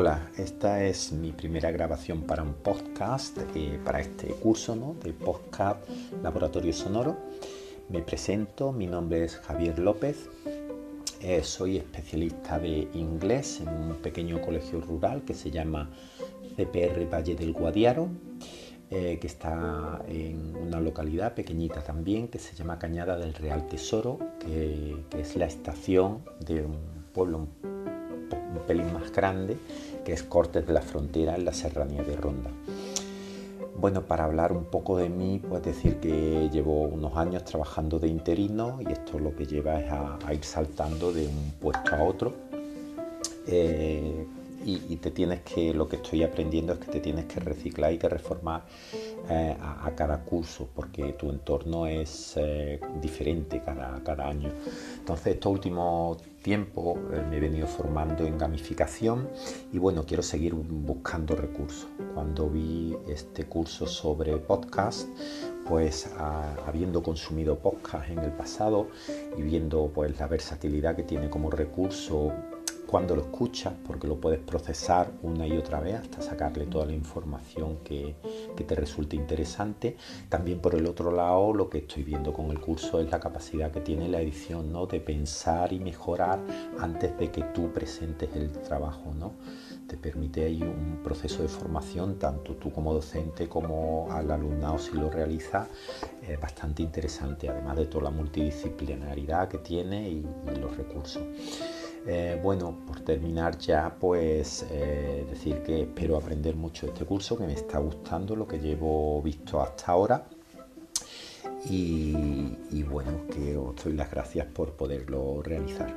Hola, esta es mi primera grabación para un podcast, eh, para este curso ¿no? de podcast Laboratorio Sonoro. Me presento, mi nombre es Javier López, eh, soy especialista de inglés en un pequeño colegio rural que se llama CPR Valle del Guadiaro, eh, que está en una localidad pequeñita también que se llama Cañada del Real Tesoro, que, que es la estación de un pueblo un pelín más grande, que es Cortes de la Frontera en la Serranía de Ronda. Bueno, para hablar un poco de mí, pues decir que llevo unos años trabajando de interino y esto lo que lleva es a, ir saltando de un puesto a otro. Eh, y, te tienes que, lo que estoy aprendiendo es que te tienes que reciclar y que reformar eh, a, cada curso, porque tu entorno es eh, diferente cada, cada, año. Entonces, estos últimos tiempos eh, me he venido formando en gamificación y bueno, quiero seguir buscando recursos. Cuando vi este curso sobre podcast, pues habiendo consumido podcast en el pasado y viendo pues la versatilidad que tiene como recurso cuando lo escuchas, porque lo puedes procesar una y otra vez hasta sacarle toda la información que, te resulte interesante. También por el otro lado, lo que estoy viendo con el curso es la capacidad que tiene la edición, ¿no? De pensar y mejorar antes de que tú presentes el trabajo, ¿no? Te permite ahí un proceso de formación, tanto tú como docente como al alumnado si lo realiza, bastante interesante, además de toda la multidisciplinaridad que tiene y los recursos. Eh, bueno, por terminar ya, pues eh, decir que espero aprender mucho de este curso, que me está gustando lo que llevo visto hasta ahora. Y, y bueno, que os doy las gracias por poderlo realizar.